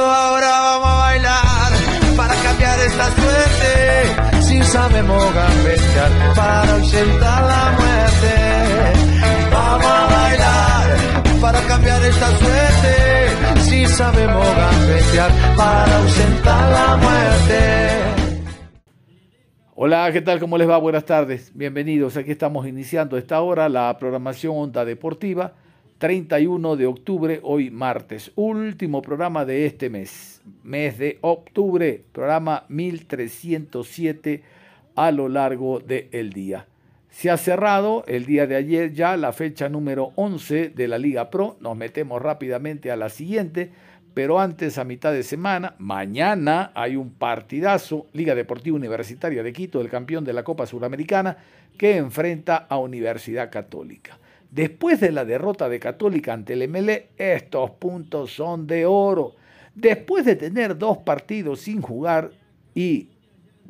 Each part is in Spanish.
Ahora vamos a bailar para cambiar esta suerte. Si sabemos gambetear para ausentar la muerte. Vamos a bailar para cambiar esta suerte. Si sabemos gambetear para ausentar la muerte. Hola, ¿qué tal? ¿Cómo les va? Buenas tardes. Bienvenidos. Aquí estamos iniciando esta hora la programación Onda Deportiva 31 de octubre, hoy martes, último programa de este mes, mes de octubre, programa 1307 a lo largo del día. Se ha cerrado el día de ayer ya la fecha número 11 de la Liga Pro, nos metemos rápidamente a la siguiente, pero antes a mitad de semana, mañana hay un partidazo, Liga Deportiva Universitaria de Quito, el campeón de la Copa Suramericana, que enfrenta a Universidad Católica. Después de la derrota de Católica ante el MLE, estos puntos son de oro. Después de tener dos partidos sin jugar y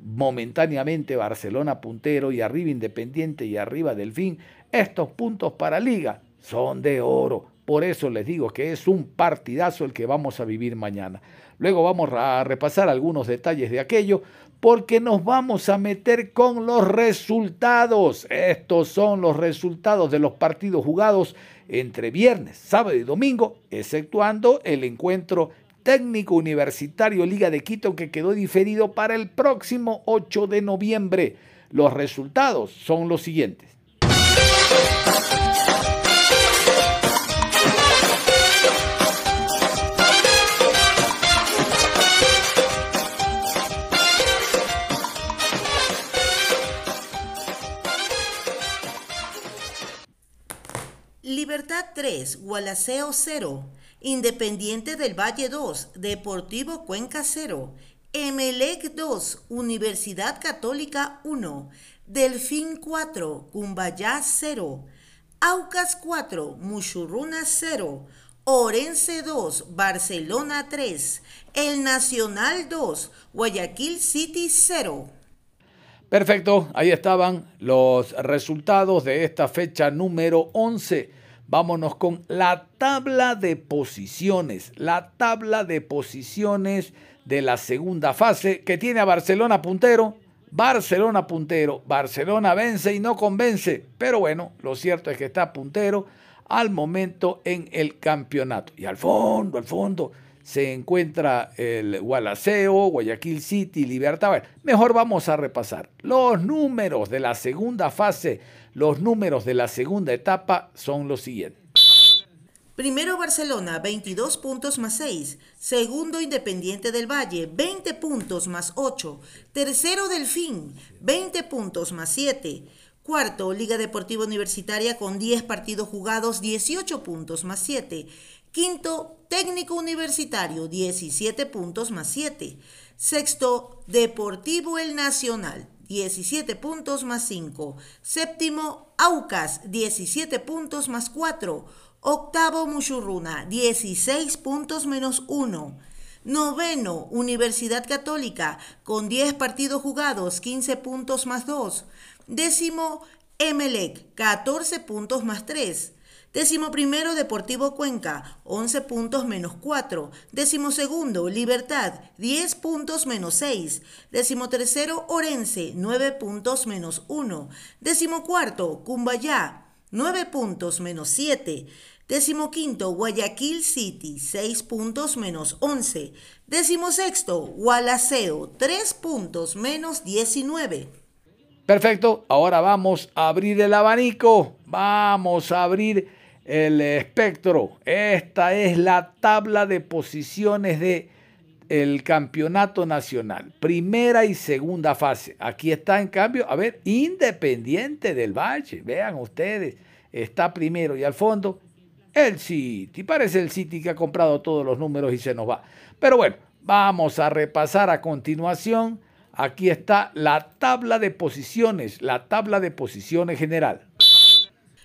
momentáneamente Barcelona puntero y arriba Independiente y arriba Delfín, estos puntos para Liga son de oro. Por eso les digo que es un partidazo el que vamos a vivir mañana. Luego vamos a repasar algunos detalles de aquello, porque nos vamos a meter con los resultados. Estos son los resultados de los partidos jugados entre viernes, sábado y domingo, exceptuando el encuentro técnico universitario Liga de Quito que quedó diferido para el próximo 8 de noviembre. Los resultados son los siguientes. Libertad 3, Gualaceo 0, Independiente del Valle 2, Deportivo Cuenca 0, Emelec 2, Universidad Católica 1, Delfín 4, Cumbayá 0, Aucas 4, Muchurruna 0, Orense 2, Barcelona 3, El Nacional 2, Guayaquil City 0. Perfecto, ahí estaban los resultados de esta fecha número 11. Vámonos con la tabla de posiciones, la tabla de posiciones de la segunda fase que tiene a Barcelona puntero. Barcelona puntero, Barcelona vence y no convence, pero bueno, lo cierto es que está puntero al momento en el campeonato. Y al fondo, al fondo, se encuentra el Gualaceo, Guayaquil City, Libertad. mejor vamos a repasar. Los números de la segunda fase, los números de la segunda etapa son los siguientes. Primero Barcelona, 22 puntos más 6. Segundo Independiente del Valle, 20 puntos más 8. Tercero Delfín, 20 puntos más 7. Cuarto, Liga Deportiva Universitaria con 10 partidos jugados, 18 puntos más 7. Quinto, técnico universitario, 17 puntos más 7. Sexto, Deportivo El Nacional, 17 puntos más 5. Séptimo, Aucas, 17 puntos más 4. Octavo, Muchurruna, 16 puntos menos 1. Noveno, Universidad Católica, con 10 partidos jugados, 15 puntos más 2. Décimo, Emelec, 14 puntos más 3. Décimo primero, Deportivo Cuenca, 11 puntos menos 4. Décimo segundo, Libertad, 10 puntos menos 6. Décimo tercero, Orense, 9 puntos menos 1. Décimo cuarto, Cumbayá, 9 puntos menos 7. Décimo quinto, Guayaquil City, 6 puntos menos 11. Décimo sexto, Gualaceo, 3 puntos menos 19. Perfecto, ahora vamos a abrir el abanico, vamos a abrir el espectro. Esta es la tabla de posiciones de el campeonato nacional, primera y segunda fase. Aquí está en cambio, a ver, Independiente del Valle, vean ustedes, está primero y al fondo el City. Parece el City que ha comprado todos los números y se nos va. Pero bueno, vamos a repasar a continuación. Aquí está la tabla de posiciones, la tabla de posiciones general.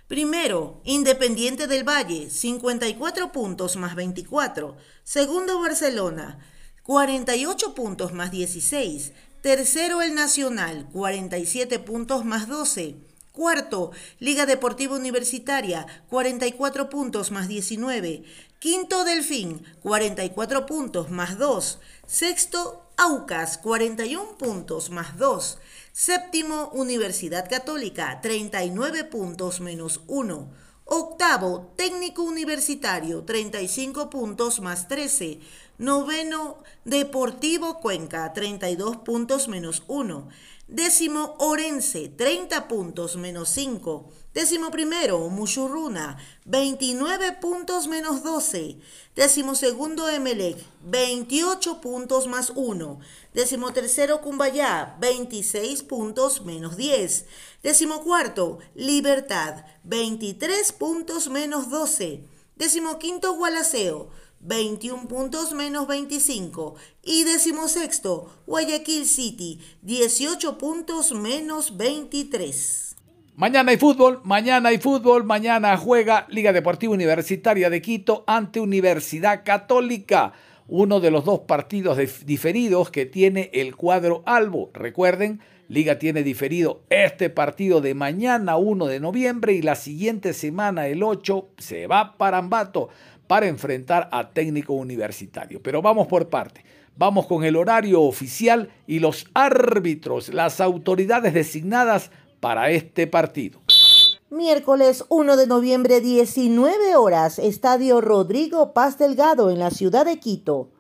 Primero, Independiente del Valle, 54 puntos más 24. Segundo, Barcelona, 48 puntos más 16. Tercero, el Nacional, 47 puntos más 12. Cuarto, Liga Deportiva Universitaria, 44 puntos más 19. Quinto, Delfín, 44 puntos más 2. Sexto, Aucas, 41 puntos más 2. Séptimo, Universidad Católica, 39 puntos menos 1. Octavo, Técnico Universitario, 35 puntos más 13. Noveno, Deportivo Cuenca, 32 puntos menos 1. Décimo, Orense, 30 puntos menos 5. Décimo primero, Muchurruna, 29 puntos menos 12. Décimo segundo, Emelec, 28 puntos más 1. Décimo tercero, Cumbayá, 26 puntos menos 10. Décimo cuarto, Libertad, 23 puntos menos 12. Décimo quinto, Gualaceo, 21 puntos menos 25. Y decimosexto, Guayaquil City, 18 puntos menos 23. Mañana hay fútbol, mañana hay fútbol, mañana juega Liga Deportiva Universitaria de Quito ante Universidad Católica, uno de los dos partidos diferidos que tiene el cuadro Albo. Recuerden, Liga tiene diferido este partido de mañana 1 de noviembre y la siguiente semana, el 8, se va para Ambato para enfrentar a técnico universitario. Pero vamos por parte. Vamos con el horario oficial y los árbitros, las autoridades designadas para este partido. Miércoles 1 de noviembre, 19 horas, Estadio Rodrigo Paz Delgado en la ciudad de Quito.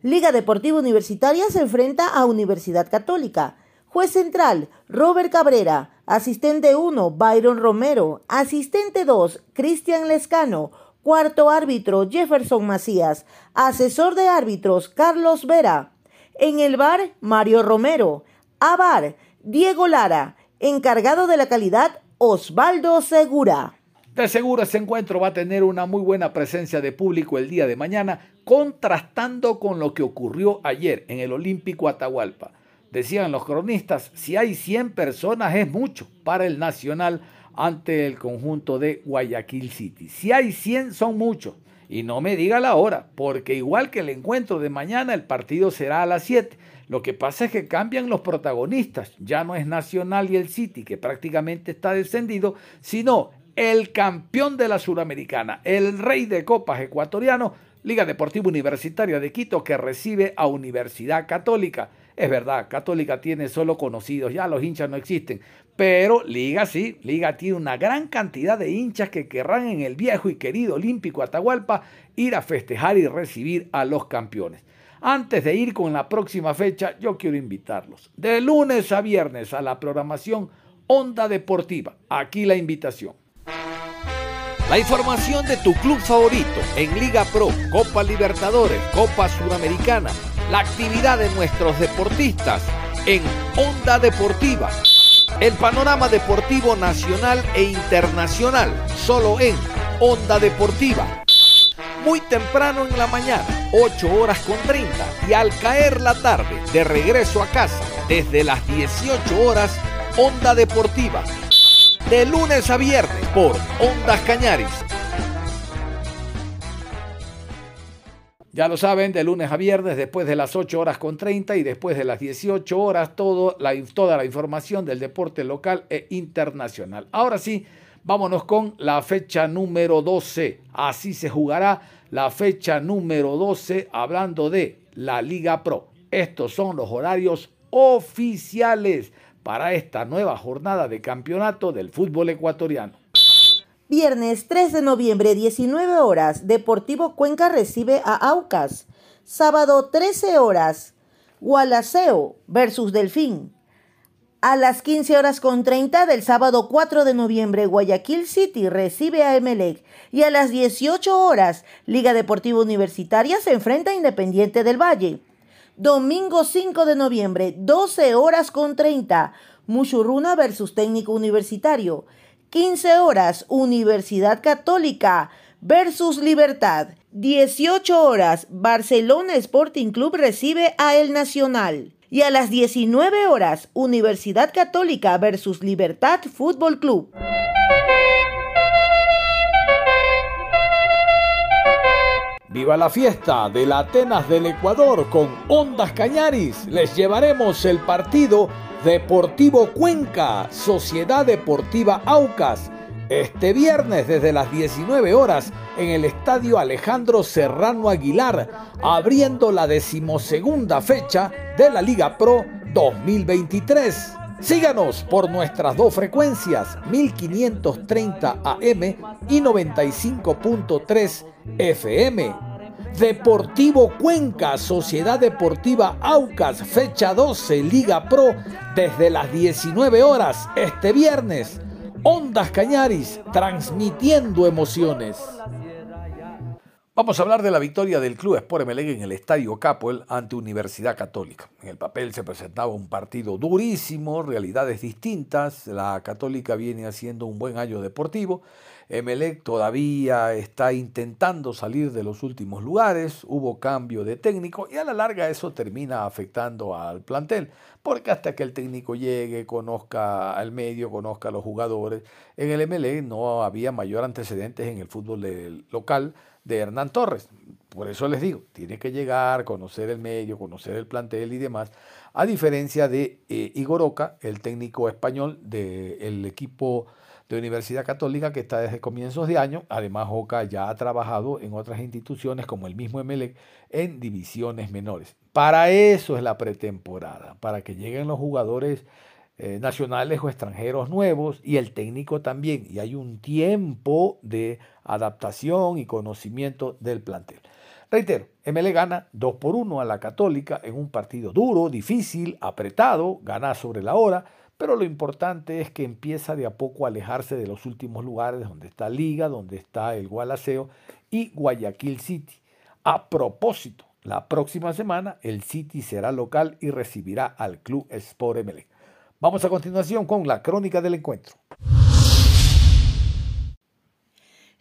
Liga Deportiva Universitaria se enfrenta a Universidad Católica. Juez central, Robert Cabrera. Asistente 1, Byron Romero. Asistente 2, Cristian Lescano. Cuarto árbitro, Jefferson Macías. Asesor de árbitros, Carlos Vera. En el bar, Mario Romero. A bar, Diego Lara. Encargado de la calidad, Osvaldo Segura. De seguro ese encuentro va a tener una muy buena presencia de público el día de mañana, contrastando con lo que ocurrió ayer en el Olímpico Atahualpa. Decían los cronistas, si hay 100 personas es mucho para el Nacional ante el conjunto de Guayaquil City. Si hay 100 son muchos. Y no me diga la hora, porque igual que el encuentro de mañana, el partido será a las 7. Lo que pasa es que cambian los protagonistas. Ya no es Nacional y el City, que prácticamente está descendido, sino el campeón de la Suramericana, el rey de copas ecuatoriano, Liga Deportiva Universitaria de Quito, que recibe a Universidad Católica. Es verdad, Católica tiene solo conocidos, ya los hinchas no existen, pero Liga sí, Liga tiene una gran cantidad de hinchas que querrán en el viejo y querido Olímpico Atahualpa ir a festejar y recibir a los campeones. Antes de ir con la próxima fecha, yo quiero invitarlos de lunes a viernes a la programación Onda Deportiva. Aquí la invitación. La información de tu club favorito en Liga Pro, Copa Libertadores, Copa Suramericana la actividad de nuestros deportistas en Onda Deportiva. El panorama deportivo nacional e internacional, solo en Onda Deportiva. Muy temprano en la mañana, 8 horas con 30, y al caer la tarde, de regreso a casa, desde las 18 horas, Onda Deportiva. De lunes a viernes por Ondas Cañaris Ya lo saben, de lunes a viernes, después de las 8 horas con 30 y después de las 18 horas, toda la información del deporte local e internacional. Ahora sí, vámonos con la fecha número 12. Así se jugará la fecha número 12, hablando de la Liga Pro. Estos son los horarios oficiales para esta nueva jornada de campeonato del fútbol ecuatoriano. Viernes 3 de noviembre, 19 horas, Deportivo Cuenca recibe a Aucas. Sábado 13 horas, Gualaceo versus Delfín. A las 15 horas con 30 del sábado 4 de noviembre, Guayaquil City recibe a Emelec. Y a las 18 horas, Liga Deportiva Universitaria se enfrenta a Independiente del Valle. Domingo 5 de noviembre, 12 horas con 30, Muchurruna versus Técnico Universitario. 15 horas, Universidad Católica versus Libertad. 18 horas, Barcelona Sporting Club recibe a El Nacional. Y a las 19 horas, Universidad Católica versus Libertad Fútbol Club. Viva la fiesta de la Atenas del Ecuador con Ondas Cañaris. Les llevaremos el partido Deportivo Cuenca, Sociedad Deportiva Aucas este viernes desde las 19 horas en el Estadio Alejandro Serrano Aguilar, abriendo la decimosegunda fecha de la Liga Pro 2023. Síganos por nuestras dos frecuencias, 1530 AM y 95.3 FM. Deportivo Cuenca, Sociedad Deportiva Aucas, fecha 12, Liga Pro, desde las 19 horas este viernes Ondas Cañaris, transmitiendo emociones. Vamos a hablar de la victoria del Club Sport Emelec en el Estadio Capoel ante Universidad Católica. En el papel se presentaba un partido durísimo, realidades distintas. La Católica viene haciendo un buen año deportivo. Emelec todavía está intentando salir de los últimos lugares. Hubo cambio de técnico y a la larga eso termina afectando al plantel porque hasta que el técnico llegue, conozca al medio, conozca a los jugadores, en el MLE no había mayor antecedentes en el fútbol local de Hernán Torres. Por eso les digo, tiene que llegar, conocer el medio, conocer el plantel y demás, a diferencia de eh, Igor Oca, el técnico español del equipo de Universidad Católica que está desde comienzos de año. Además, Oca ya ha trabajado en otras instituciones como el mismo MLE en divisiones menores. Para eso es la pretemporada, para que lleguen los jugadores eh, nacionales o extranjeros nuevos y el técnico también. Y hay un tiempo de adaptación y conocimiento del plantel. Reitero, ML gana 2 por 1 a la Católica en un partido duro, difícil, apretado, gana sobre la hora, pero lo importante es que empieza de a poco a alejarse de los últimos lugares donde está Liga, donde está el Gualaceo y Guayaquil City. A propósito, la próxima semana el City será local y recibirá al Club Sport Emelec. Vamos a continuación con la crónica del encuentro.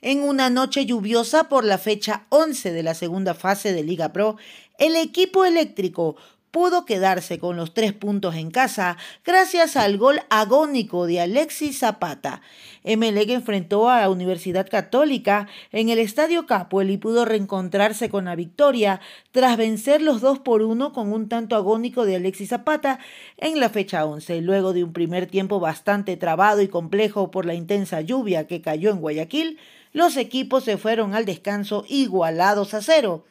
En una noche lluviosa por la fecha 11 de la segunda fase de Liga Pro, el equipo eléctrico pudo quedarse con los tres puntos en casa gracias al gol agónico de Alexis Zapata. Emelec enfrentó a la Universidad Católica en el Estadio Capuel y pudo reencontrarse con la victoria tras vencer los dos por uno con un tanto agónico de Alexis Zapata en la fecha 11, luego de un primer tiempo bastante trabado y complejo por la intensa lluvia que cayó en Guayaquil, los equipos se fueron al descanso igualados a cero.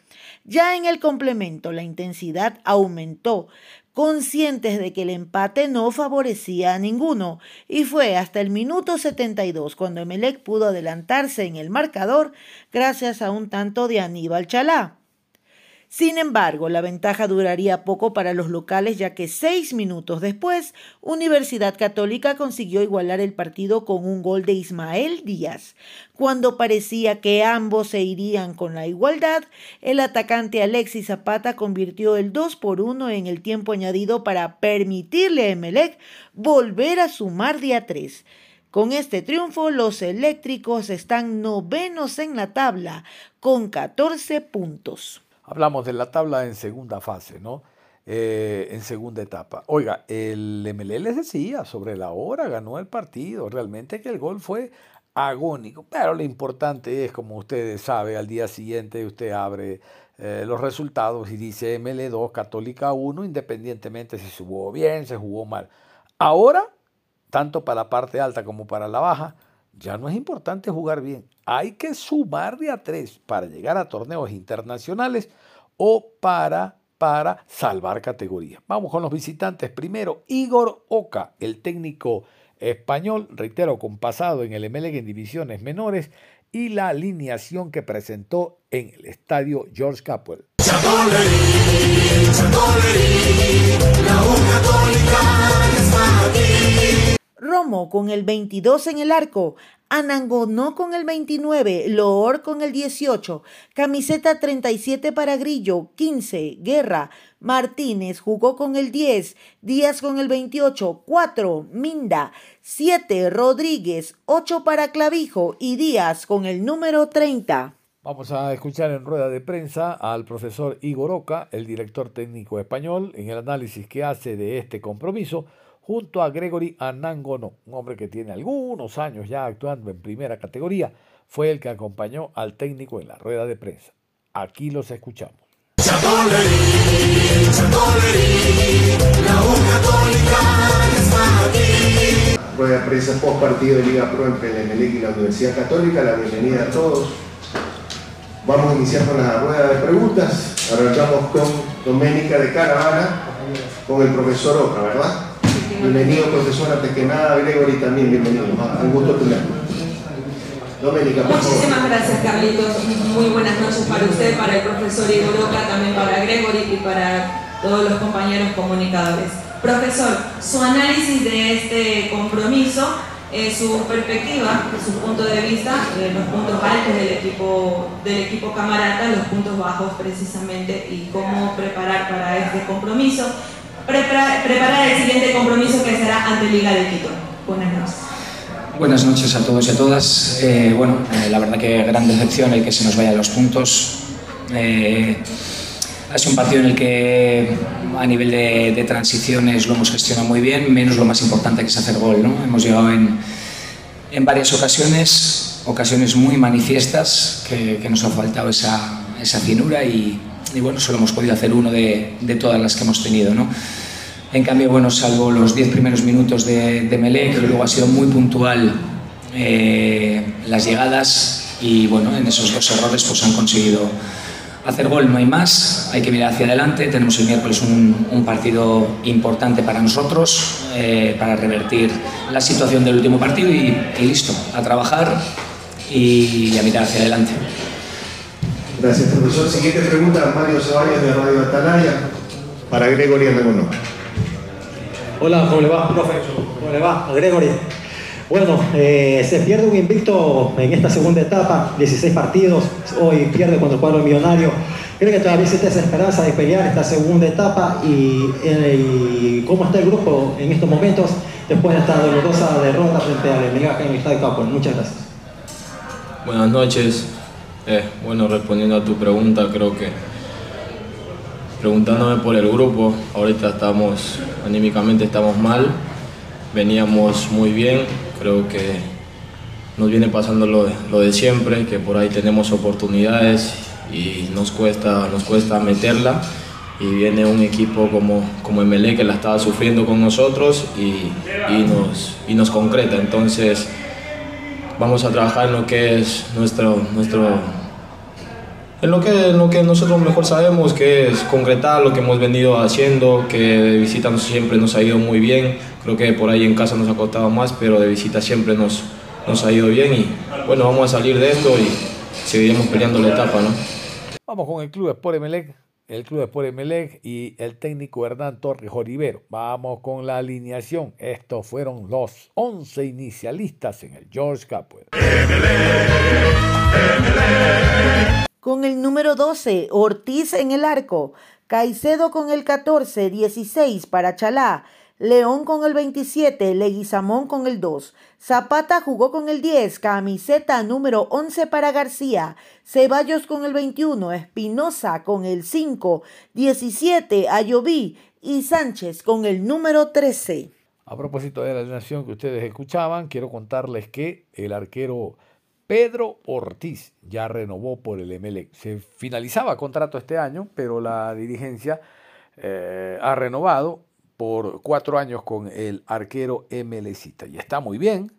Ya en el complemento la intensidad aumentó, conscientes de que el empate no favorecía a ninguno, y fue hasta el minuto 72 cuando Emelec pudo adelantarse en el marcador gracias a un tanto de Aníbal Chalá. Sin embargo, la ventaja duraría poco para los locales ya que seis minutos después, Universidad Católica consiguió igualar el partido con un gol de Ismael Díaz. Cuando parecía que ambos se irían con la igualdad, el atacante Alexis Zapata convirtió el 2 por 1 en el tiempo añadido para permitirle a Emelec volver a sumar día 3. Con este triunfo, los eléctricos están novenos en la tabla, con 14 puntos. Hablamos de la tabla en segunda fase, ¿no? Eh, en segunda etapa. Oiga, el MLE les decía sobre la hora, ganó el partido. Realmente que el gol fue agónico. Pero lo importante es, como ustedes saben, al día siguiente usted abre eh, los resultados y dice ML 2, Católica 1, independientemente si se jugó bien, se jugó mal. Ahora, tanto para la parte alta como para la baja, ya no es importante jugar bien. Hay que sumar de a tres para llegar a torneos internacionales o para, para salvar categoría. Vamos con los visitantes. Primero, Igor Oca, el técnico español, reitero, con pasado en el MLG en divisiones menores y la alineación que presentó en el estadio George Capwell. La Con el 22 en el arco, Anangonó con el 29, Loor con el 18, camiseta 37 para Grillo, 15, Guerra, Martínez jugó con el 10, Díaz con el 28, 4, Minda, 7, Rodríguez, 8 para Clavijo y Díaz con el número 30. Vamos a escuchar en rueda de prensa al profesor Igor Oca, el director técnico español, en el análisis que hace de este compromiso junto a Gregory Anangono, un hombre que tiene algunos años ya actuando en primera categoría, fue el que acompañó al técnico en la rueda de prensa. Aquí los escuchamos. Rueda de prensa post partido de Liga Pro entre el Emelec y la Universidad Católica, la bienvenida a todos. Vamos a iniciar con la rueda de preguntas. Arrancamos con Doménica de Caravana, con el profesor Oca, ¿verdad? Bienvenido, profesor, antes que nada, Gregory también, bienvenido. Un gusto tenerlo. Doménica, por Muchísimas gracias, Carlitos. Muy buenas noches para usted, para el profesor Igor Oca, también para Gregory y para todos los compañeros comunicadores. Profesor, su análisis de este compromiso, eh, su perspectiva, su punto de vista, eh, los puntos altos del equipo, del equipo camarata, los puntos bajos precisamente y cómo preparar para este compromiso preparar el siguiente compromiso que será ante Liga de Quito. Buenas noches. Buenas noches a todos y a todas. Eh, bueno, eh, la verdad que gran decepción el que se nos vayan los puntos. Eh, ha sido un partido en el que a nivel de, transiciones lo hemos gestionado muy bien, menos lo más importante que es hacer gol. ¿no? Hemos llegado en, en varias ocasiones, ocasiones muy manifiestas, que, que nos ha faltado esa, esa finura y, y bueno, solo hemos podido hacer uno de, de todas las que hemos tenido. ¿no? En cambio, bueno, salvo los 10 primeros minutos de, de Melec, luego ha sido muy puntual eh, las llegadas y bueno, en esos dos errores pues han conseguido hacer gol, no hay más, hay que mirar hacia adelante, tenemos el miércoles un, un partido importante para nosotros, eh, para revertir la situación del último partido y, y listo, a trabajar y a mirar hacia adelante. Gracias, profesor. Siguiente pregunta, Mario Ceballos de Radio Atalaya, para Gregory Andagono. Hola, ¿cómo le va, profe? ¿Cómo le va, Gregory? Bueno, eh, se pierde un invicto en esta segunda etapa, 16 partidos, hoy pierde contra el cuadro millonario. ¿Cree que todavía existe esa esperanza de pelear esta segunda etapa? Y, eh, y cómo está el grupo en estos momentos después de esta dolorosa derrota frente al Mega en el Estadio Capo? Muchas gracias. Buenas noches. Eh, bueno, respondiendo a tu pregunta, creo que preguntándome por el grupo, ahorita estamos, anímicamente estamos mal, veníamos muy bien, creo que nos viene pasando lo, lo de siempre, que por ahí tenemos oportunidades y nos cuesta, nos cuesta meterla y viene un equipo como, como MLE que la estaba sufriendo con nosotros y, y, nos, y nos concreta. Entonces vamos a trabajar en lo que es nuestro, nuestro en lo que, en lo que nosotros mejor sabemos, que es concretar lo que hemos venido haciendo, que de visita siempre nos ha ido muy bien. Creo que por ahí en casa nos ha costado más, pero de visita siempre nos, nos ha ido bien. Y bueno, vamos a salir de esto y seguiremos peleando la etapa. ¿no? Vamos con el Club Sport Emelec, el Club Sport Emelec y el técnico Hernán Torres Joribero. Vamos con la alineación. Estos fueron los 11 inicialistas en el George Capwell. Con el número 12, Ortiz en el arco. Caicedo con el 14, 16 para Chalá. León con el 27, Leguizamón con el 2. Zapata jugó con el 10, camiseta número 11 para García. Ceballos con el 21, Espinosa con el 5, 17 Ayoví y Sánchez con el número 13. A propósito de la alineación que ustedes escuchaban, quiero contarles que el arquero Pedro Ortiz ya renovó por el MLE. Se finalizaba contrato este año, pero la dirigencia eh, ha renovado por cuatro años con el arquero MLCita. Y está muy bien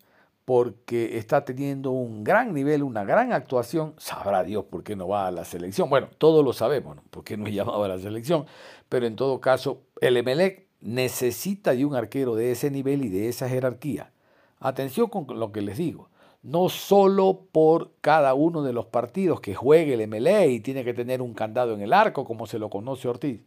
porque está teniendo un gran nivel, una gran actuación. Sabrá Dios por qué no va a la selección. Bueno, todos lo sabemos, ¿no? por qué no es llamado a la selección. Pero en todo caso, el MLE necesita de un arquero de ese nivel y de esa jerarquía. Atención con lo que les digo no solo por cada uno de los partidos que juegue el MLE y tiene que tener un candado en el arco, como se lo conoce Ortiz,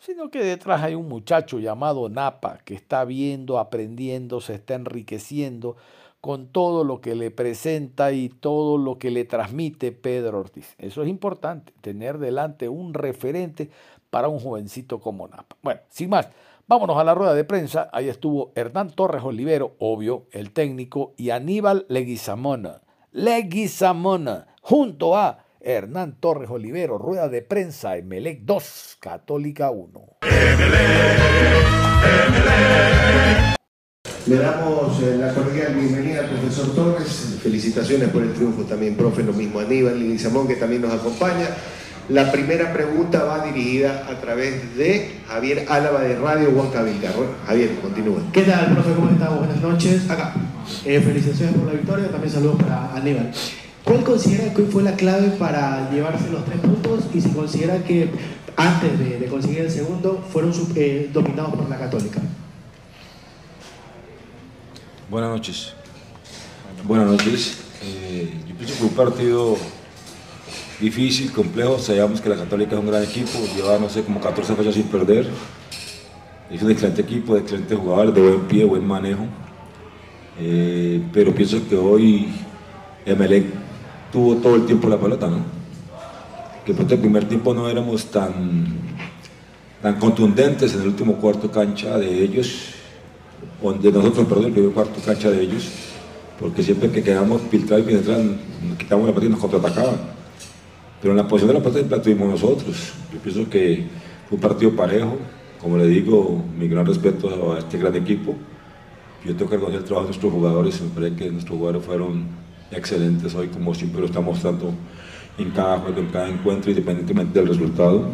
sino que detrás hay un muchacho llamado Napa que está viendo, aprendiendo, se está enriqueciendo con todo lo que le presenta y todo lo que le transmite Pedro Ortiz. Eso es importante, tener delante un referente para un jovencito como Napa. Bueno, sin más, vámonos a la rueda de prensa. Ahí estuvo Hernán Torres Olivero, obvio, el técnico, y Aníbal Leguizamona. Leguizamona, junto a Hernán Torres Olivero, rueda de prensa, Emelec 2, Católica 1. Le damos eh, la cordial bienvenida al profesor Torres. Felicitaciones por el triunfo también, profe, lo mismo Aníbal y Samón que también nos acompaña. La primera pregunta va dirigida a través de Javier Álava de Radio Huancavilca. Javier, continúe. ¿Qué tal, profe? ¿Cómo estás? Buenas noches. Acá. Eh, felicitaciones por la victoria, también saludos para Aníbal. ¿Cuál considera que hoy fue la clave para llevarse los tres puntos y si considera que antes de, conseguir el segundo fueron eh, dominados por la Católica? Buenas noches. Buenas noches. Eh, yo pienso que un partido difícil, complejo. Sabíamos que la Católica es un gran equipo, lleva no sé como 14 fechas sin perder. Es un excelente equipo, de excelentes jugadores, de buen pie, buen manejo. Eh, pero pienso que hoy Emelec tuvo todo el tiempo la pelota, ¿no? Que por el primer tiempo no éramos tan, tan contundentes en el último cuarto cancha de ellos, o de nosotros, perdón, el primer cuarto cancha de ellos, porque siempre que quedamos filtrados y penetrados, nos quitamos la pelota y nos contraatacaban pero en la posición de la pelota la tuvimos nosotros. Yo pienso que fue un partido parejo. Como le digo, mi gran respeto a este gran equipo. Yo tengo que reconocer el trabajo de nuestros jugadores. Me parece que nuestros jugadores fueron excelentes hoy, como siempre lo estamos mostrando en cada juego, en cada encuentro, independientemente del resultado.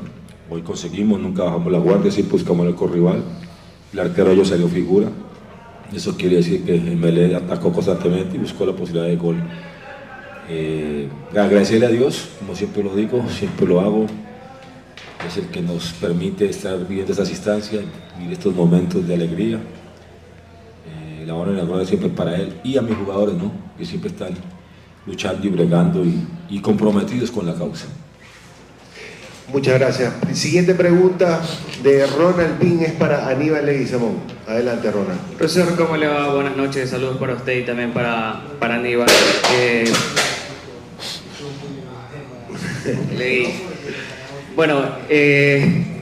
Hoy conseguimos, nunca bajamos la guardia, siempre buscamos el corrival. El arquero ellos salió figura. Eso quiere decir que Mele atacó constantemente y buscó la posibilidad de gol. Eh, agradecerle a Dios, como siempre lo digo, siempre lo hago. Es el que nos permite estar viviendo estas instancias, vivir estos momentos de alegría. La honra y la gloria siempre para Él y a mis jugadores, ¿no? que siempre están luchando y bregando y, comprometidos con la causa. Muchas gracias. Siguiente pregunta de Ronald Pin es para Aníbal Leguizamón. Adelante, Ronald. Profesor, ¿cómo le va? Buenas noches, saludos para usted y también para, para Aníbal. Eh, Leí. Bueno, eh,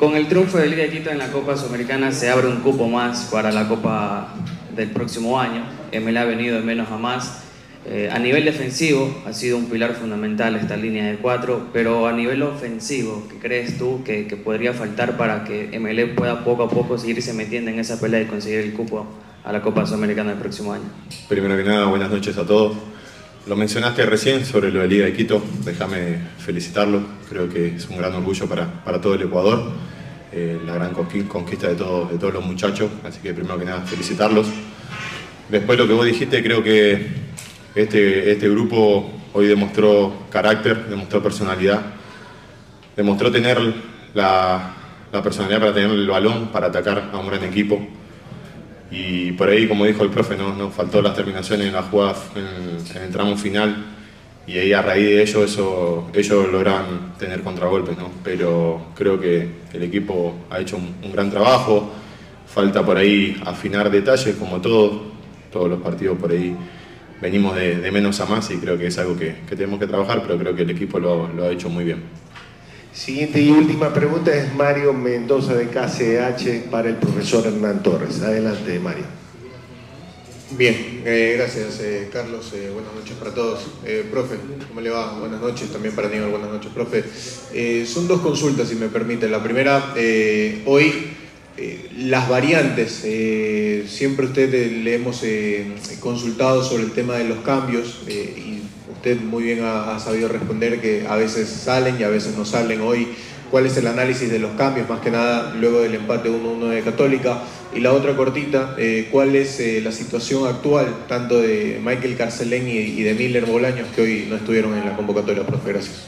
con el triunfo de Liga Quito en la Copa Sudamericana se abre un cupo más para la Copa del próximo año. MLA ha venido de menos a más. Eh, a nivel defensivo ha sido un pilar fundamental esta línea de cuatro, pero a nivel ofensivo, ¿qué crees tú que, que podría faltar para que MLE pueda poco a poco seguirse metiendo en esa pelea y conseguir el cupo a la Copa Sudamericana del próximo año? Primero que nada, buenas noches a todos. Lo mencionaste recién sobre lo de Liga de Quito, déjame felicitarlo, creo que es un gran orgullo para, para todo el Ecuador, eh, la gran conquista de, todos de todos los muchachos, así que primero que nada felicitarlos. Después lo que vos dijiste, creo que este, este grupo hoy demostró carácter, demostró personalidad, demostró tener la, la personalidad para tener el balón, para atacar a un gran equipo y por ahí, como dijo el profe, nos, nos faltó las terminaciones en la jugada, en, el tramo final, y ahí a raíz de ello, eso, ellos lograron tener contragolpes, ¿no? Pero creo que el equipo ha hecho un, gran trabajo, falta por ahí afinar detalles, como todos, todos los partidos por ahí venimos de, menos a más y creo que es algo que, tenemos que trabajar, pero creo que el equipo lo ha hecho muy bien. Siguiente y última pregunta es Mario Mendoza de KCH para el profesor Hernán Torres. Adelante, Mario. Bien, eh, gracias eh, Carlos, eh, buenas noches para todos. profe, ¿cómo le va? Buenas noches, también para Aníbal, buenas noches, profe. son dos consultas, si me permite. La primera, hoy las variantes, siempre usted le hemos consultado sobre el tema de los cambios y usted muy bien ha, sabido responder que a veces salen y a veces no salen. Hoy, ¿cuál es el análisis de los cambios, más que nada luego del empate 1-1 de Católica? Y la otra cortita, eh, ¿cuál es eh, la situación actual tanto de Michael Carcelén y, de Miller Bolaños que hoy no estuvieron en la convocatoria, profe? Gracias.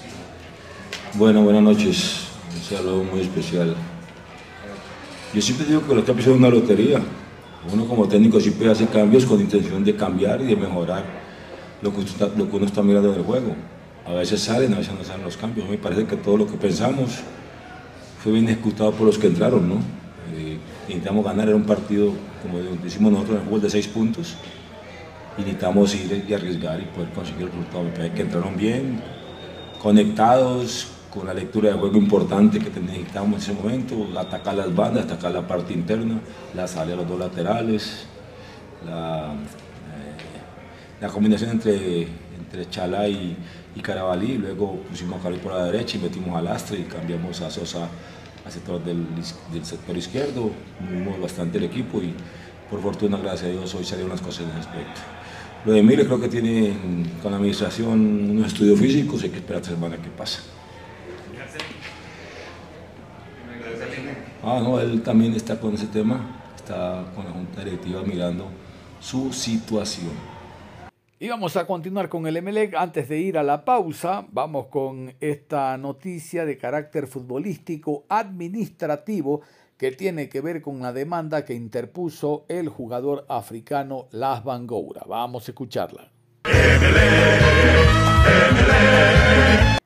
Bueno, buenas noches. Un saludo muy especial. Yo siempre digo que los cambios son una lotería. Uno como técnico siempre hace cambios con intención de cambiar y de mejorar lo que, uno está mirando en el juego. A veces salen, a veces no salen los cambios. Me parece que todo lo que pensamos fue bien ejecutado por los que entraron, ¿no? Eh, intentamos ganar, era un partido, como decimos nosotros, en el fútbol de seis puntos, y necesitamos ir y arriesgar y poder conseguir el resultado. Me parece que entraron bien, conectados, con la lectura de juego importante que necesitábamos en ese momento, atacar las bandas, atacar la parte interna, la salida a los dos laterales, la, la combinación entre, entre Chalá y, Carabalí, luego pusimos a Cali por la derecha y metimos al Astre y cambiamos a Sosa al sector del, sector izquierdo, movimos bastante el equipo y por fortuna, gracias a Dios, hoy salieron las cosas en aspecto. Lo de Miller creo que tiene con la administración unos estudios físicos, hay que esperar tres semanas qué pasa. Ah, no, él también está con ese tema, está con la Junta Directiva mirando su situación. Y vamos a continuar con el Emelec. Antes de ir a la pausa, vamos con esta noticia de carácter futbolístico administrativo que tiene que ver con la demanda que interpuso el jugador africano Las Bangoura. Vamos a escucharla.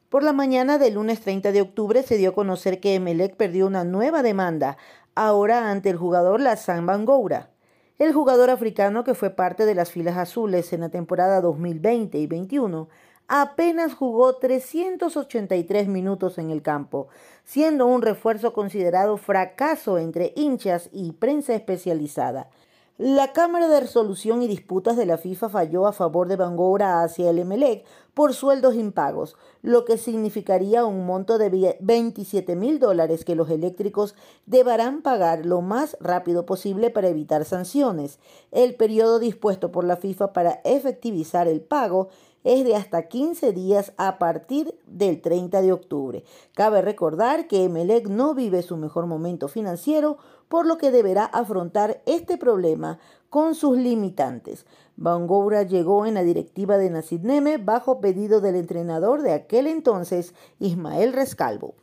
Por la mañana del lunes 30 de octubre se dio a conocer que Emelec perdió una nueva demanda, ahora ante el jugador Lazan Bangoura. El jugador africano que fue parte de las filas azules en la temporada 2020 y 21 apenas jugó 383 minutos en el campo, siendo un refuerzo considerado fracaso entre hinchas y prensa especializada. La Cámara de Resolución y Disputas de la FIFA falló a favor de Bangoura hacia el Emelec por sueldos impagos, lo que significaría un monto de 27 mil dólares que los eléctricos deberán pagar lo más rápido posible para evitar sanciones. El periodo dispuesto por la FIFA para efectivizar el pago es de hasta 15 días a partir del 30 de octubre. Cabe recordar que Emelec no vive su mejor momento financiero, por lo que deberá afrontar este problema con sus limitantes. Bangoura llegó en la directiva de Nacid Neme bajo pedido del entrenador de aquel entonces, Ismael Rescalvo.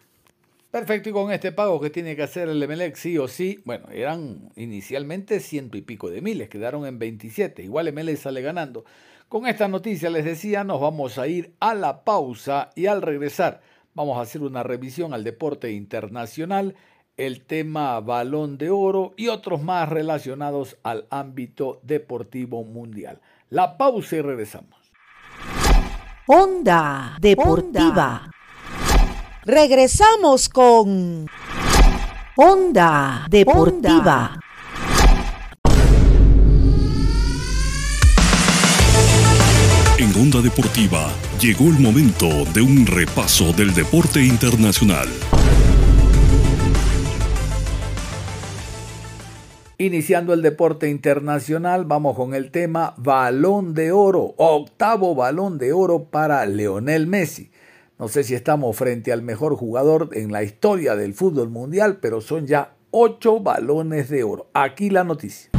Perfecto, y con este pago que tiene que hacer el Emelec sí o sí, bueno, eran inicialmente ciento y pico de miles, quedaron en 27, igual Emelec sale ganando. Con esta noticia les decía, nos vamos a ir a la pausa y al regresar vamos a hacer una revisión al deporte internacional el tema balón de oro y otros más relacionados al ámbito deportivo mundial. La pausa y regresamos. Onda Deportiva. Regresamos con Onda Deportiva. Deportiva llegó el momento de un repaso del deporte internacional. Iniciando el deporte internacional, vamos con el tema balón de oro, octavo balón de oro para Leonel Messi. No sé si estamos frente al mejor jugador en la historia del fútbol mundial, pero son ya ocho balones de oro. Aquí la noticia.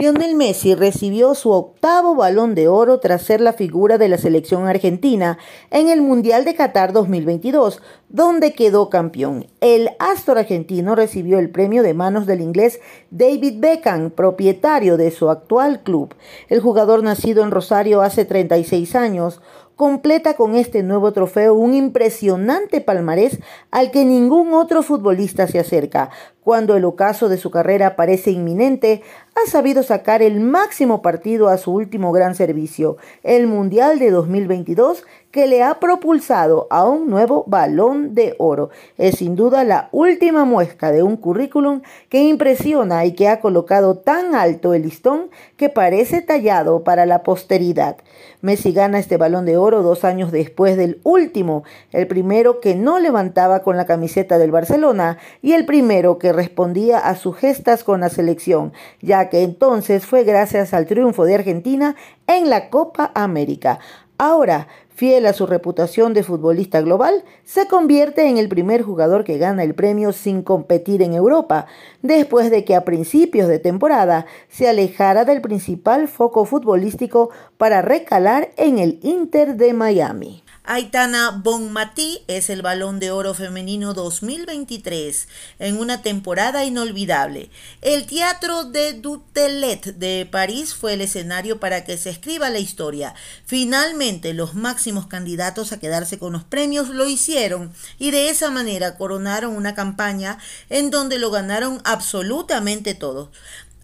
Lionel Messi recibió su octavo balón de oro tras ser la figura de la selección argentina en el Mundial de Qatar 2022, donde quedó campeón. El astro argentino recibió el premio de manos del inglés David Beckham, propietario de su actual club. El jugador nacido en Rosario hace 36 años completa con este nuevo trofeo un impresionante palmarés al que ningún otro futbolista se acerca. Cuando el ocaso de su carrera parece inminente, ha sabido sacar el máximo partido a su último gran servicio, el Mundial de 2022, que le ha propulsado a un nuevo balón de oro. Es sin duda la última muesca de un currículum que impresiona y que ha colocado tan alto el listón que parece tallado para la posteridad. Messi gana este balón de oro dos años después del último, el primero que no levantaba con la camiseta del Barcelona y el primero que respondía a sus gestas con la selección, ya que entonces fue gracias al triunfo de Argentina en la Copa América. Ahora, fiel a su reputación de futbolista global, se convierte en el primer jugador que gana el premio sin competir en Europa, después de que a principios de temporada se alejara del principal foco futbolístico para recalar en el Inter de Miami. Aitana Bonmatí es el Balón de Oro Femenino 2023 en una temporada inolvidable. El Teatro de Dutelet de París fue el escenario para que se escriba la historia. Finalmente, los máximos candidatos a quedarse con los premios lo hicieron y de esa manera coronaron una campaña en donde lo ganaron absolutamente todos.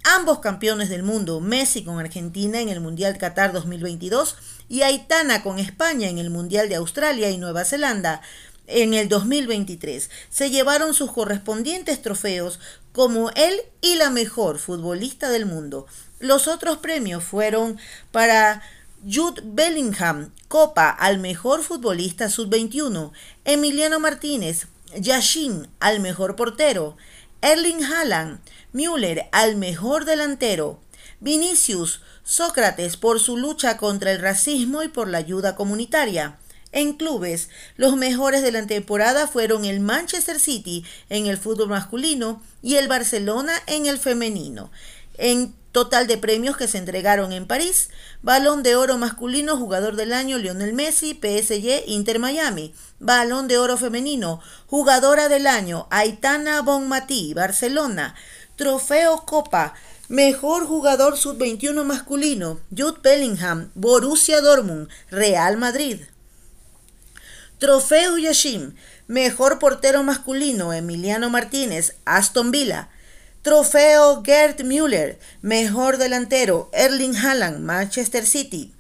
Ambos campeones del mundo, Messi con Argentina en el Mundial Qatar 2022 y Aitana con España en el Mundial de Australia y Nueva Zelanda en el 2023, se llevaron sus correspondientes trofeos como él y la mejor futbolista del mundo. Los otros premios fueron para Jude Bellingham, Copa al mejor futbolista sub-21, Emiliano Martínez, Yashin al mejor portero, Erling Haaland, Müller al mejor delantero, Vinicius, Sócrates por su lucha contra el racismo y por la ayuda comunitaria. En clubes, los mejores de la temporada fueron el Manchester City en el fútbol masculino y el Barcelona en el femenino. En total de premios que se entregaron en París, Balón de Oro masculino, jugador del año Lionel Messi, PSG, Inter Miami. Balón de Oro femenino, jugadora del año Aitana Bonmatí, Barcelona. Trofeo Copa. Mejor jugador sub-21 masculino, Jude Bellingham, Borussia Dortmund, Real Madrid. Trofeo Yashim. Mejor portero masculino, Emiliano Martínez, Aston Villa. Trofeo Gerd Müller. Mejor delantero, Erling Haaland, Manchester City.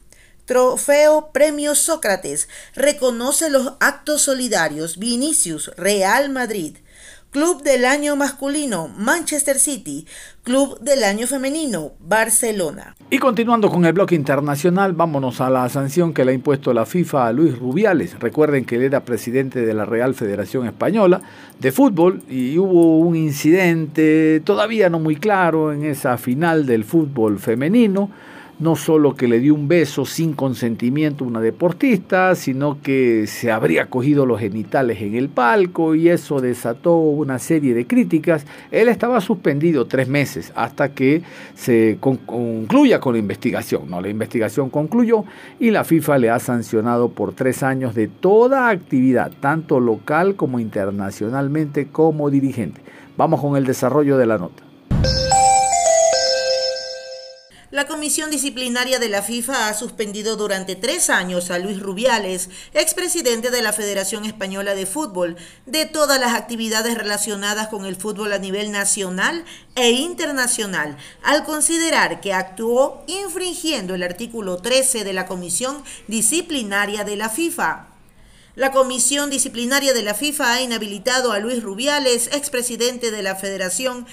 Trofeo Premio Sócrates. Reconoce los actos solidarios, Vinicius, Real Madrid. Club del año masculino, Manchester City. Club del año femenino, Barcelona. Y continuando con el bloque internacional, vámonos a la sanción que le ha impuesto la FIFA a Luis Rubiales. Recuerden que él era presidente de la Real Federación Española de Fútbol y hubo un incidente todavía no muy claro en esa final del fútbol femenino no solo que le dio un beso sin consentimiento a una deportista, sino que se habría cogido los genitales en el palco y eso desató una serie de críticas. Él estaba suspendido tres meses hasta que se concluya con la investigación. No, la investigación concluyó y la FIFA le ha sancionado por tres años de toda actividad, tanto local como internacionalmente como dirigente. Vamos con el desarrollo de la nota. La Comisión Disciplinaria de la FIFA ha suspendido durante tres años a Luis Rubiales, expresidente de la Federación Española de Fútbol, de todas las actividades relacionadas con el fútbol a nivel nacional e internacional, al considerar que actuó infringiendo el artículo 13 de la Comisión Disciplinaria de la FIFA. La Comisión Disciplinaria de la FIFA ha inhabilitado a Luis Rubiales, expresidente de la Federación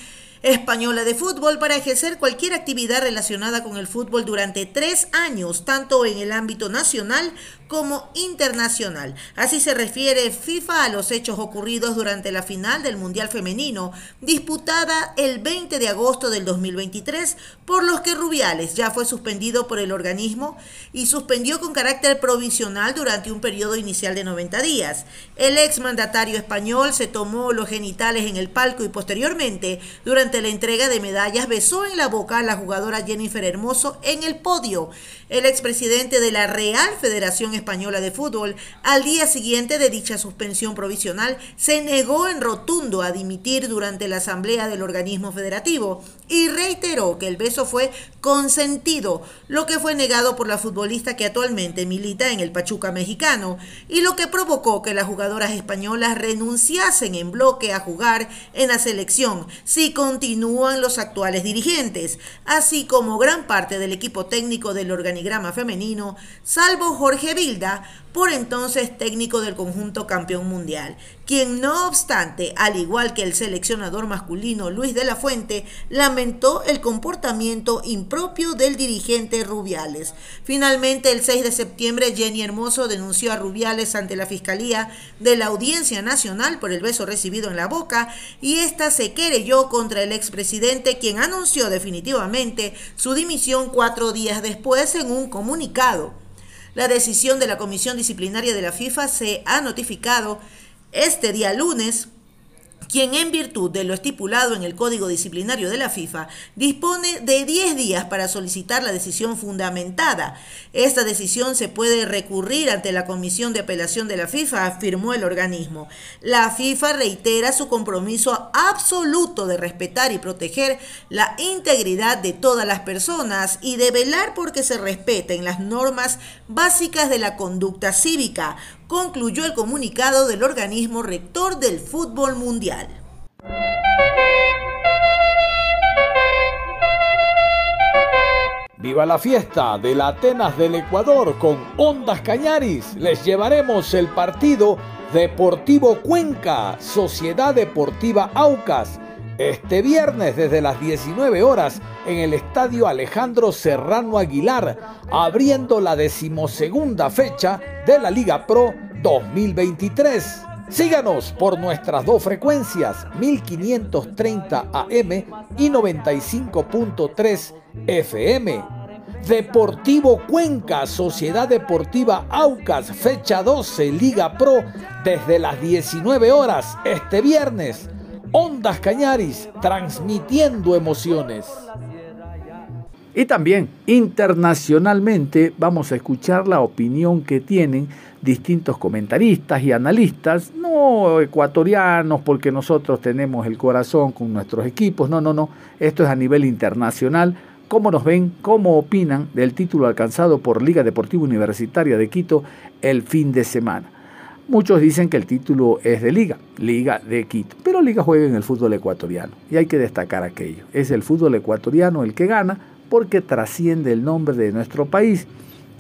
Española de Fútbol para ejercer cualquier actividad relacionada con el fútbol durante tres años, tanto en el ámbito nacional como internacional. Así se refiere FIFA a los hechos ocurridos durante la final del Mundial Femenino, disputada el 20 de agosto del 2023, por los que Rubiales ya fue suspendido por el organismo y suspendió con carácter provisional durante un periodo inicial de 90 días. El ex mandatario español se tomó los genitales en el palco y posteriormente, durante la entrega de medallas, besó en la boca a la jugadora Jennifer Hermoso en el podio. El expresidente de la Real Federación Española de Fútbol, al día siguiente de dicha suspensión provisional, se negó en rotundo a dimitir durante la asamblea del organismo federativo y reiteró que el beso fue consentido, lo que fue negado por la futbolista que actualmente milita en el Pachuca mexicano y lo que provocó que las jugadoras españolas renunciasen en bloque a jugar en la selección si continúan los actuales dirigentes, así como gran parte del equipo técnico del organigrama femenino, salvo Jorge Vilda, por entonces técnico del conjunto campeón mundial, quien no obstante, al igual que el seleccionador masculino Luis de la Fuente, lamentó el comportamiento impropio del dirigente Rubiales. Finalmente, el 6 de septiembre, Jenny Hermoso denunció a Rubiales ante la Fiscalía de la Audiencia Nacional por el beso recibido en la boca y esta se querelló contra el expresidente, quien anunció definitivamente su dimisión cuatro días después en un comunicado. La decisión de la Comisión Disciplinaria de la FIFA se ha notificado este día lunes quien en virtud de lo estipulado en el Código Disciplinario de la FIFA dispone de 10 días para solicitar la decisión fundamentada. Esta decisión se puede recurrir ante la Comisión de Apelación de la FIFA, afirmó el organismo. La FIFA reitera su compromiso absoluto de respetar y proteger la integridad de todas las personas y de velar porque se respeten las normas básicas de la conducta cívica, concluyó el comunicado del organismo rector del fútbol mundial. Viva la fiesta de la Atenas del Ecuador con Ondas Cañaris. Les llevaremos el partido Deportivo Cuenca, Sociedad Deportiva Aucas, este viernes desde las 19 horas en el Estadio Alejandro Serrano Aguilar, abriendo la decimosegunda fecha de la Liga Pro 2023. Síganos por nuestras dos frecuencias, 1530 AM y 95.3 FM. Deportivo Cuenca, Sociedad Deportiva Aucas, fecha 12, Liga Pro, desde las 19 horas este viernes. Ondas Cañaris, transmitiendo emociones. Y también internacionalmente vamos a escuchar la opinión que tienen distintos comentaristas y analistas, no ecuatorianos porque nosotros tenemos el corazón con nuestros equipos, no, no, no, esto es a nivel internacional, cómo nos ven, cómo opinan del título alcanzado por Liga Deportiva Universitaria de Quito el fin de semana. Muchos dicen que el título es de Liga, Liga de Quito, pero Liga juega en el fútbol ecuatoriano y hay que destacar aquello. Es el fútbol ecuatoriano el que gana porque trasciende el nombre de nuestro país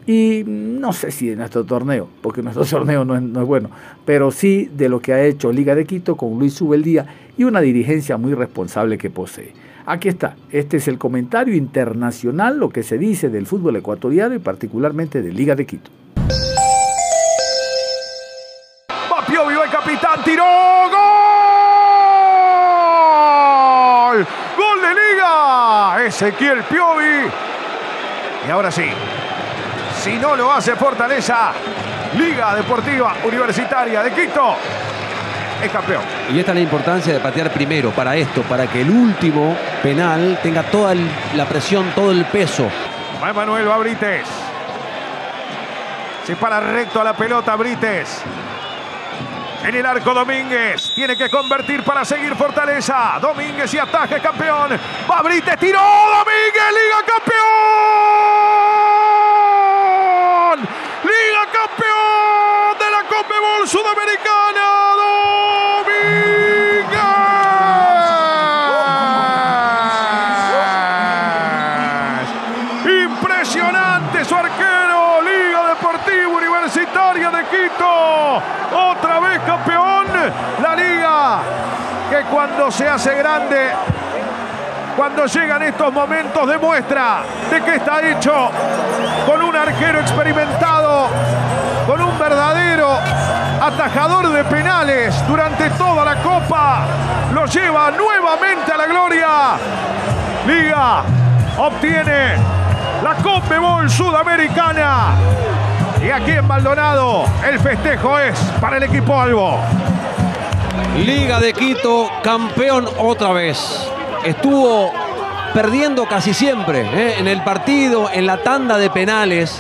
y no sé si de nuestro torneo, porque nuestro torneo no es, no es, bueno, pero sí de lo que ha hecho Liga de Quito con Luis Subeldía y una dirigencia muy responsable que posee. Aquí está, este es el comentario internacional, lo que se dice del fútbol ecuatoriano y particularmente de Liga de Quito. Ezequiel Piovi. Y ahora sí, si no lo hace Fortaleza, Liga Deportiva Universitaria de Quito es campeón. Y esta es la importancia de patear primero para esto, para que el último penal tenga toda la presión, todo el peso. Va Emanuel, va Brites. Se para recto a la pelota Brites. En el arco Domínguez. Tiene que convertir para seguir Fortaleza. Domínguez y ataque campeón. Va Brites, tiró Domínguez, Liga campeón. Liga campeón de la Conmebol Sudamericana. Se hace grande cuando llegan estos momentos demuestra de que está hecho con un arquero experimentado, con un verdadero atajador de penales durante toda la copa. Lo lleva nuevamente a la gloria. Liga obtiene la Conmebol Sudamericana. Y aquí en Maldonado el festejo es para el equipo Albo. Liga de Quito, campeón otra vez estuvo perdiendo casi siempre ¿eh? en el partido, en la tanda de penales,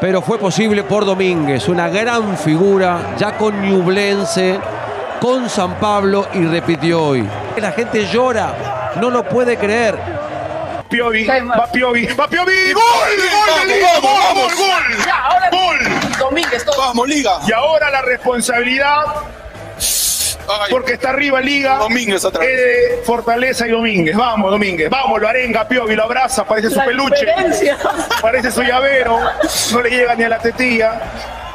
pero fue posible por Domínguez, una gran figura, ya con Ñublense, con San Pablo y repitió hoy. La gente llora, no lo puede creer. Piovi, va Piovi, va Piovi, gol, gol de Liga, Vamos, gol, vamos. gol, Ya, ahora gol. Domínguez, todo. Vamos, Liga. Y ahora la responsabilidad, porque está arriba Liga, Domínguez otra es de Fortaleza y Domínguez. Vamos, Domínguez, vamos, lo arenga, Piovi, lo abraza, parece su La peluche, diferencia. parece su llavero, no le llega ni a la tetilla.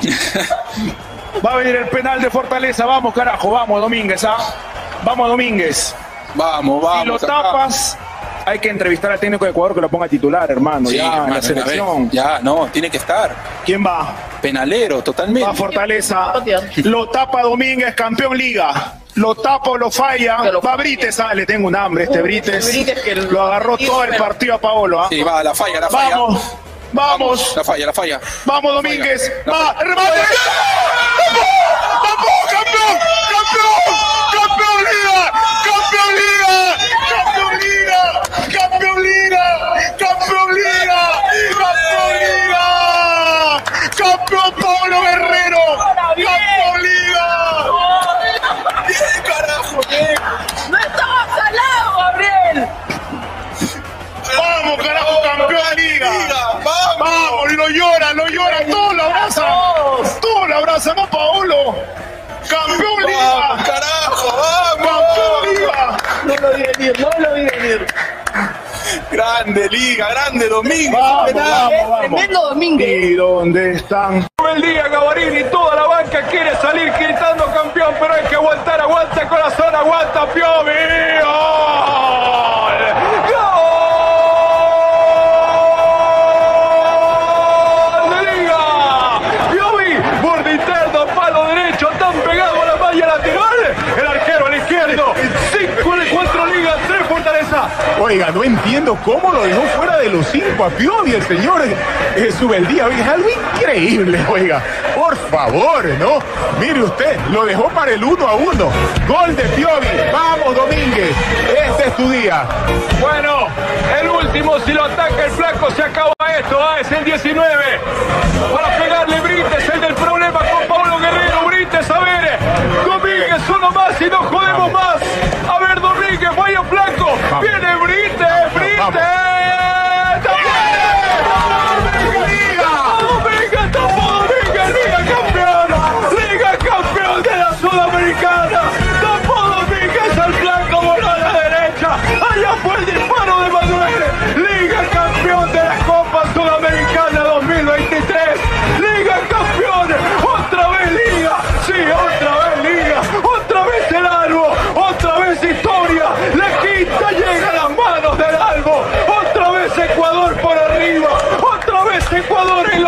Va a venir el penal de Fortaleza, vamos, carajo, vamos, Domínguez, ¿ah? Vamos, Domínguez. Vamos, vamos. Si lo acá. Hay que entrevistar al técnico de Ecuador que lo ponga titular, hermano, Sí, ya, en la selección. Ya, no, tiene que estar. ¿Quién va? Penalero, totalmente. Va Fortaleza, lo tapa Domínguez, campeón liga. Lo tapa o lo falla. Va Brites, ah, le tengo un hambre este Uh, Brites. Brites que Lo agarró todo el partido a Paolo. ¿ah? Sí, va, la falla, la falla. Vamos, vamos. La falla, la falla. Vamos, Domínguez. Va, remate. ¡Vamos, campeón! ¡Campeón! ¡Campeón, ¡Campeón Liga! ¡Campeón Liga! ¡Campeón Pablo Guerrero! ¡Campeón Liga! Carajo, ¡No estabas al lado, Gabriel! ¡Vamos, carajo, campeón Liga! ¡Vamos! ¡Vamos! ¡Lo llora, lo llora! ¡Todos lo abrazan! ¡Todos lo abrazan! ¡No, Paolo! ¡Campeón Liga! Carajo! ¡Vamos! ¡Campeón Liga! No lo vi venir, no Grande Liga, grande Domingo. Vamos, vamos, vamos. Tremendo Domingo. ¿Y dónde están? El día Gavarini, toda la banca quiere salir gritando campeón, pero hay que aguantar, aguanta el corazón, aguanta Piovi. ¡Gol! ¡Gol de Liga! Piovi, borde interno, palo derecho, tan pegado a la malla lateral. El arquero al izquierdo, 5 de 4 Liga, 3 Fortaleza. Oiga, no entiendo cómo lo dejó fuera de los cinco a Piovi el señor eh, Subeldía. Oiga, es algo increíble, oiga. Por favor, ¿no? Mire usted, lo dejó para el 1 a 1. Gol de Piovi. Vamos, Domínguez. Este es tu día. Bueno, el último, si lo ataca el flaco, se acaba esto. Ah, es el 19. Para pegarle Brites, el del problema con Pablo Guerrero. Brites, a ver. Domínguez, uno más y no jodemos más. A ver, Domínguez, vaya flaco. Viene Brites, Brites.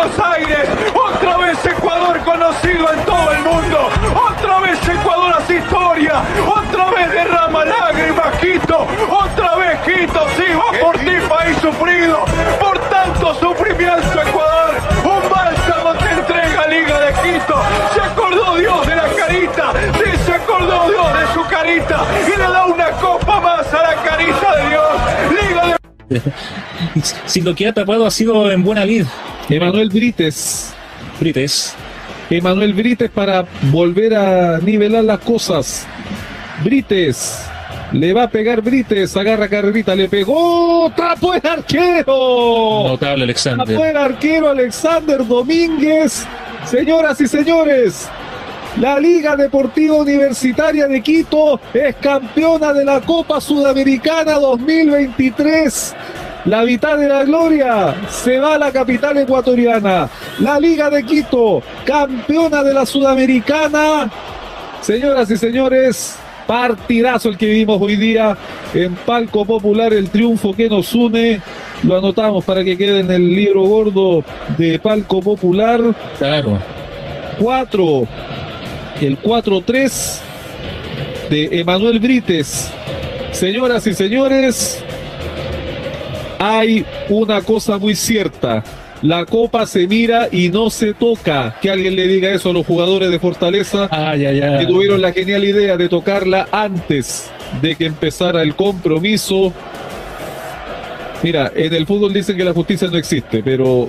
Los aires. Otra vez Ecuador conocido en todo el mundo. Otra vez Ecuador hace historia. Otra vez derrama lágrimas Quito. Otra vez Quito. Sí, va por ti, país sufrido. Por tanto sufrimiento, Ecuador. Un bálsamo te entrega Liga de Quito. Se acordó Dios de la carita. Sí, se acordó Dios de su carita. Y le da una copa más a la carita de Dios. Liga de Si lo que ha tapado ha sido en buena lid. Emanuel Brites. Brites. Emanuel Brites para volver a nivelar las cosas. Brites. Le va a pegar Brites, agarra carrerita, le pegó, tapó el arquero. Notable Alexander. Tapó el arquero Alexander Domínguez. Señoras y señores, la Liga Deportiva Universitaria de Quito es campeona de la Copa Sudamericana 2023. La mitad de la gloria se va a la capital ecuatoriana. La Liga de Quito, campeona de la Sudamericana. Señoras y señores, partidazo el que vivimos hoy día en Palco Popular, el triunfo que nos une. Lo anotamos para que quede en el libro gordo de Palco Popular. Claro. 4, el 4-3 de Emanuel Brites. Señoras y señores, hay una cosa muy cierta. La copa se mira y no se toca. Que alguien le diga eso a los jugadores de Fortaleza que tuvieron la genial idea de tocarla antes de que empezara el compromiso. Mira, en el fútbol dicen que la justicia no existe, pero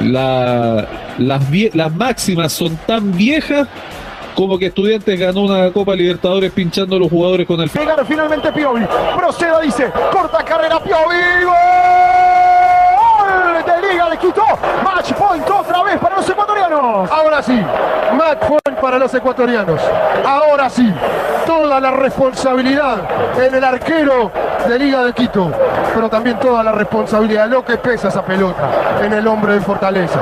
la- las máximas son tan viejas como que Estudiantes ganó una Copa Libertadores pinchando a los jugadores con el Pegar finalmente Piovi. Proceda, dice. Corta carrera Piovi. Gol de Liga de Quito. Match point otra vez para los ecuatorianos. Ahora sí, match point para los ecuatorianos. Ahora sí, toda la responsabilidad en el arquero de Liga de Quito, pero también toda la responsabilidad, lo que pesa esa pelota en el hombre de Fortaleza.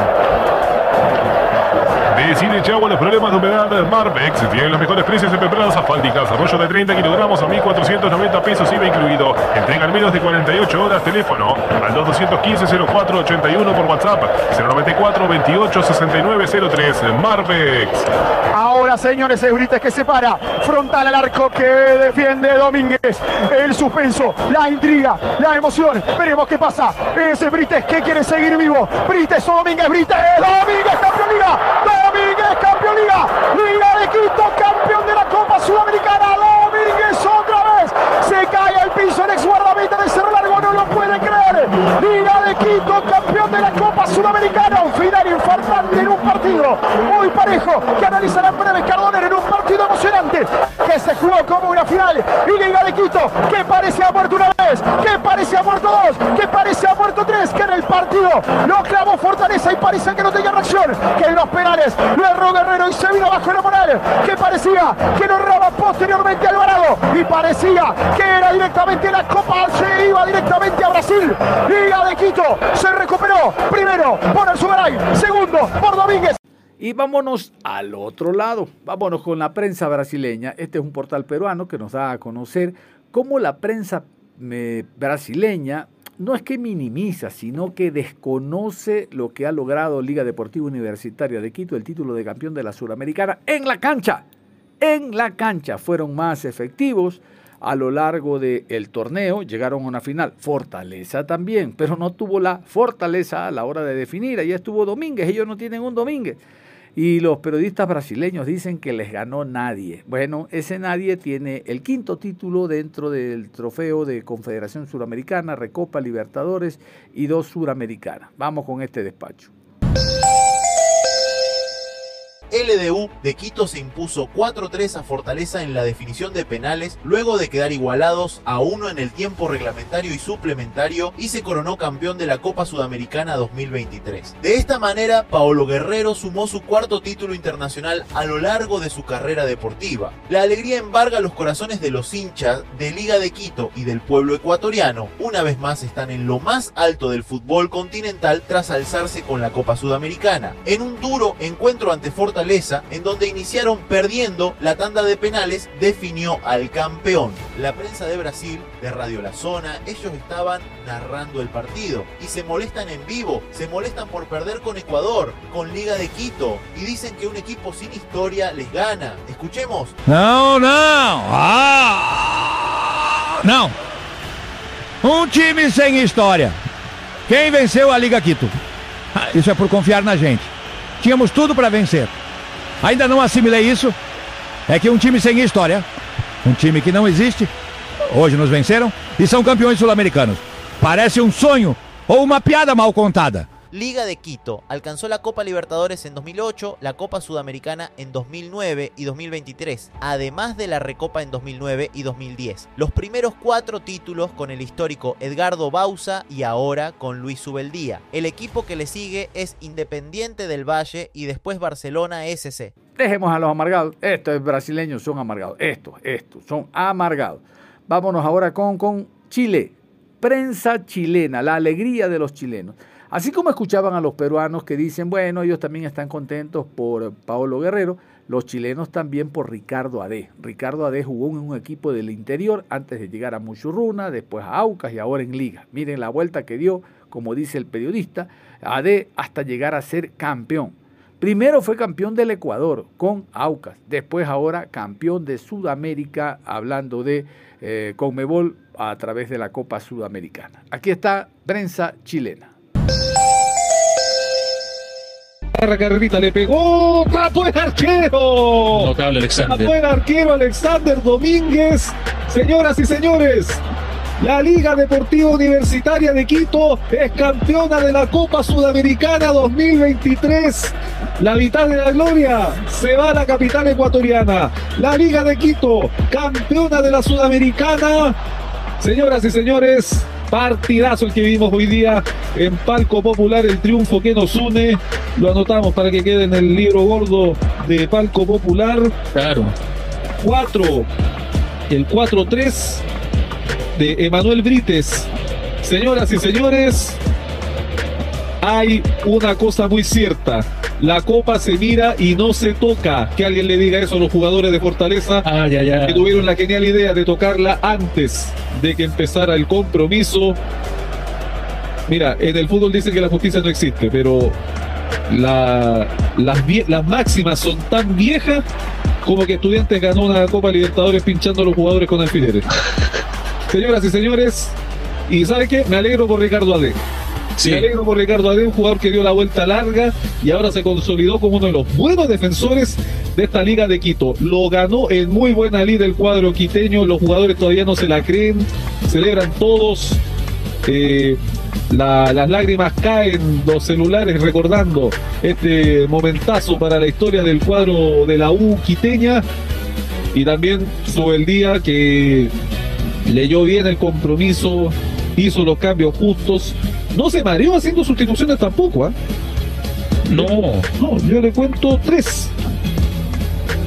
Decide Chagua los problemas de humedad Marvex. Tienen los mejores precios en membranas asfálticas. Arroyo de 30 kilogramos a 1.490 pesos IVA incluido. Entrega en menos de 48 horas. Teléfono al 2215-0481 por WhatsApp. 094 28 6903 Marvex. Ahora, señores, es que se para. Frontal al arco que defiende Domínguez. El suspenso, la intriga, la emoción. Veremos qué pasa. Ese Brites que quiere seguir vivo. Brites o Domínguez, Brites. Domínguez, campeón liga. Domínguez, liga. De Quito, campeón de la Copa Sudamericana. Domínguez otra vez. Se cae al piso el ex guardameta de Cerro Largo. No lo puede creer. Liga de Quito, campeón de la Copa Sudamericana. Un final infartante en un partido muy parejo que analizará breve Cardona en un partido emocionante que se jugó como una final. Y Liga de Quito, que parece ha muerto una vez, que parece ha muerto dos, que parece ha muerto tres, que en el partido. Lo clavó Fortaleza y parece que no tenía reacción. Que en los penales lo erró Guerrero y se vino bajo la moral. Que parecía que no erraba posteriormente Alvarado. Y parecía que era directamente la Copa. Se iba directamente a Brasil. Liga de Quito se recuperó. Primero por el Subaray. Segundo por Domínguez. Y vámonos al otro lado, vámonos con la prensa brasileña. Este es un portal peruano que nos da a conocer cómo la prensa eh, brasileña no es que minimiza, sino que desconoce lo que ha logrado Liga Deportiva Universitaria de Quito, el título de campeón de la Suramericana, en la cancha. En la cancha fueron más efectivos a lo largo del torneo, llegaron a una final. Fortaleza también, pero no tuvo la fortaleza a la hora de definir. Allá estuvo Domínguez, ellos no tienen un Domínguez. Y los periodistas brasileños dicen que les ganó nadie. Bueno, ese nadie tiene el quinto título dentro del trofeo de Confederación Suramericana, Recopa Libertadores y dos Suramericanas. Vamos con este despacho. LDU de Quito se impuso 4-3 a Fortaleza en la definición de penales luego de quedar igualados a uno en el tiempo reglamentario y suplementario y se coronó campeón de la Copa Sudamericana 2023. De esta manera, Paolo Guerrero sumó su cuarto título internacional a lo largo de su carrera deportiva. La alegría embarga los corazones de los hinchas de Liga de Quito y del pueblo ecuatoriano. Una vez más están en lo más alto del fútbol continental tras alzarse con la Copa Sudamericana. En un duro encuentro ante Fortaleza en donde iniciaron perdiendo la tanda de penales, definió al campeón. La prensa de Brasil, de Radio La Zona, ellos estaban narrando el partido y se molestan en vivo, se molestan por perder con Ecuador, con Liga de Quito y dicen que un equipo sin historia les gana. Escuchemos. No, no. Ah, no. Um time sem história. Quem venceu a Liga Quito? Isso é por confiar na gente. Tínhamos tudo para vencer. Ainda não assimilei isso. É que um time sem história, um time que não existe, hoje nos venceram e são campeões sul-americanos. Parece um sonho ou uma piada mal contada. Liga de Quito alcanzó la Copa Libertadores en 2008, la Copa Sudamericana en 2009 y 2023, además de la Recopa en 2009 y 2010. Los primeros cuatro títulos con el histórico Edgardo Bausa y ahora con Luis Subeldía. El equipo que le sigue es Independiente del Valle y después Barcelona SC. Dejemos a los amargados. Estos brasileños son amargados. Estos, estos son amargados. Vámonos ahora con, con Chile. Prensa chilena, la alegría de los chilenos. Así como escuchaban a los peruanos que dicen, bueno, ellos también están contentos por Paolo Guerrero, los chilenos también por Ricardo Ade. Ricardo Ade jugó en un equipo del interior antes de llegar a Muchurruna, después a Aucas y ahora en Liga. Miren la vuelta que dio, como dice el periodista, Ade hasta llegar a ser campeón. Primero fue campeón del Ecuador con Aucas, después ahora campeón de Sudamérica, hablando de eh, Conmebol a través de la Copa Sudamericana. Aquí está prensa chilena. Carrerita le pegó, tapó el arquero. Notable Alexander. Tapó el arquero Alexander Domínguez. Señoras y señores, la Liga Deportiva Universitaria de Quito es campeona de la Copa Sudamericana 2023. La mitad de la gloria se va a la capital ecuatoriana. La Liga de Quito, campeona de la Sudamericana. Señoras y señores, Partidazo el que vivimos hoy día en Palco Popular, el triunfo que nos une. Lo anotamos para que quede en el libro gordo de Palco Popular. Claro. 4. El 4-3 de Emanuel Brites. Señoras y señores, hay una cosa muy cierta. La copa se mira y no se toca. Que alguien le diga eso a los jugadores de Fortaleza. Ah, ya, ya. Que tuvieron la genial idea de tocarla antes de que empezara el compromiso. Mira, en el fútbol dicen que la justicia no existe, pero la- las, las máximas son tan viejas como que Estudiantes ganó una Copa Libertadores pinchando a los jugadores con alfileres. Señoras y señores, y ¿sabe qué? Me alegro por Ricardo Ade. Sí. Me alegro por Ricardo Ade, un jugador que dio la vuelta larga y ahora se consolidó como uno de los buenos defensores de esta Liga de Quito. Lo ganó en muy buena liga el cuadro quiteño, los jugadores todavía no se la creen, celebran todos. eh, la- las lágrimas caen los celulares recordando este momentazo para la historia del cuadro de la U quiteña y también sobre el día que leyó bien el compromiso, hizo los cambios justos no se mareó haciendo sustituciones tampoco, ¿ah? No. No, yo le cuento tres.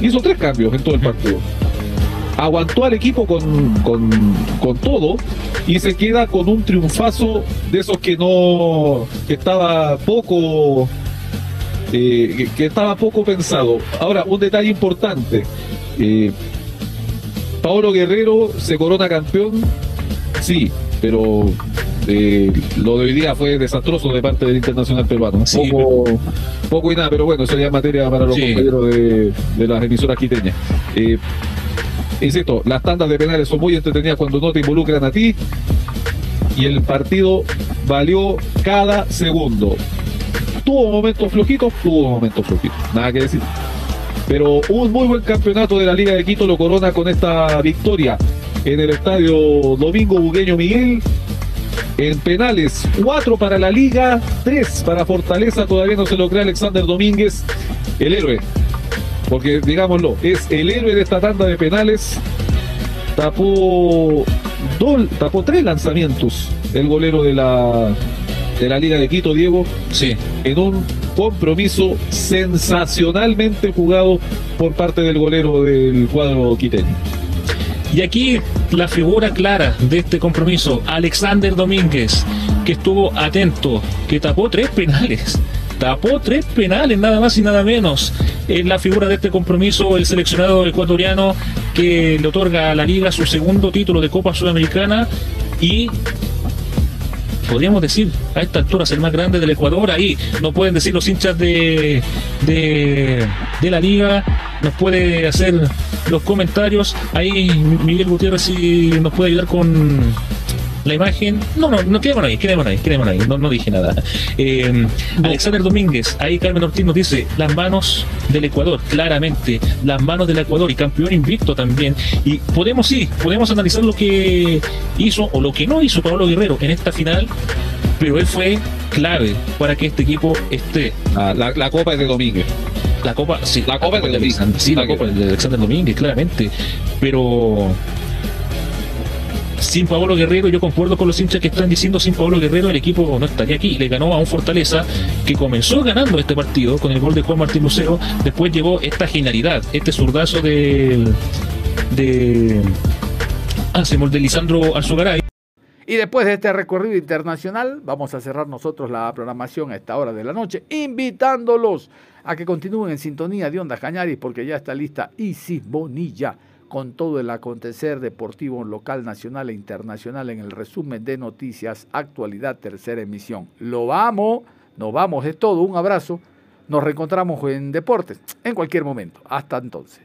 Hizo tres cambios en todo el partido. Aguantó al equipo con, con, con todo y se queda con un triunfazo de esos que no. que estaba poco. eh, que, que estaba poco pensado. Ahora, un detalle importante. Eh, Paolo Guerrero se corona campeón, sí, pero eh, lo de hoy día fue desastroso de parte del Internacional Peruano. poco, poco y nada, pero bueno, eso ya es materia para los Sí. compañeros de, de las emisoras quiteñas. Eh, insisto, las tandas de penales son muy entretenidas cuando no te involucran a ti y el partido valió cada segundo. Tuvo momentos flojitos, tuvo momentos flojitos, nada que decir. Pero un muy buen campeonato de la Liga de Quito lo corona con esta victoria en el estadio Domingo Bugueño Miguel. En penales, 4 para la Liga, 3 para Fortaleza. Todavía no se lo cree Alexander Domínguez, el héroe. Porque digámoslo, es el héroe de esta tanda de penales. Tapó, dol- tapó tres lanzamientos el golero de la, de la Liga de Quito, Diego. Sí. En un compromiso sensacionalmente jugado por parte del golero del cuadro quiteño. Y aquí la figura clara de este compromiso, Alexander Domínguez, que estuvo atento, que tapó tres penales. Tapó tres penales, nada más y nada menos. Es la figura de este compromiso, el seleccionado ecuatoriano que le otorga a la liga su segundo título de Copa Sudamericana y podríamos decir a esta altura es el más grande del Ecuador. Ahí nos pueden decir los hinchas de, de, de la liga, nos puede hacer los comentarios. Ahí Miguel Gutiérrez si nos puede ayudar con la imagen. No, no, no, quedémonos ahí, quedémonos ahí, quedémonos ahí. No, no dije nada. Eh, Alexander Domínguez, ahí Carmen Ortiz nos dice las manos del Ecuador, claramente, las manos del Ecuador y campeón invicto también. Y podemos, sí, podemos analizar lo que hizo o lo que no hizo Pablo Guerrero en esta final, pero él fue clave para que este equipo esté. la, la copa es de Domínguez. La copa, sí, la copa de Alexander, sí, la copa de Alexander Domínguez, claramente. Pero sin Pablo Guerrero, yo concuerdo con los hinchas que están diciendo sin Pablo Guerrero el equipo no estaría aquí. Le ganó a un Fortaleza que comenzó ganando este partido con el gol de Juan Martín Lucero. Después llegó esta genialidad, este zurdazo de de ah, se de Lisandro Alzugaray. Y después de este recorrido internacional, vamos a cerrar nosotros la programación a esta hora de la noche, invitándolos a que continúen en sintonía de Onda Cañaris, porque ya está lista Isis Bonilla con todo el acontecer deportivo local, nacional e internacional en el resumen de noticias, actualidad, tercera emisión. Lo vamos, nos vamos, es todo, un abrazo. Nos reencontramos en deportes en cualquier momento. Hasta entonces.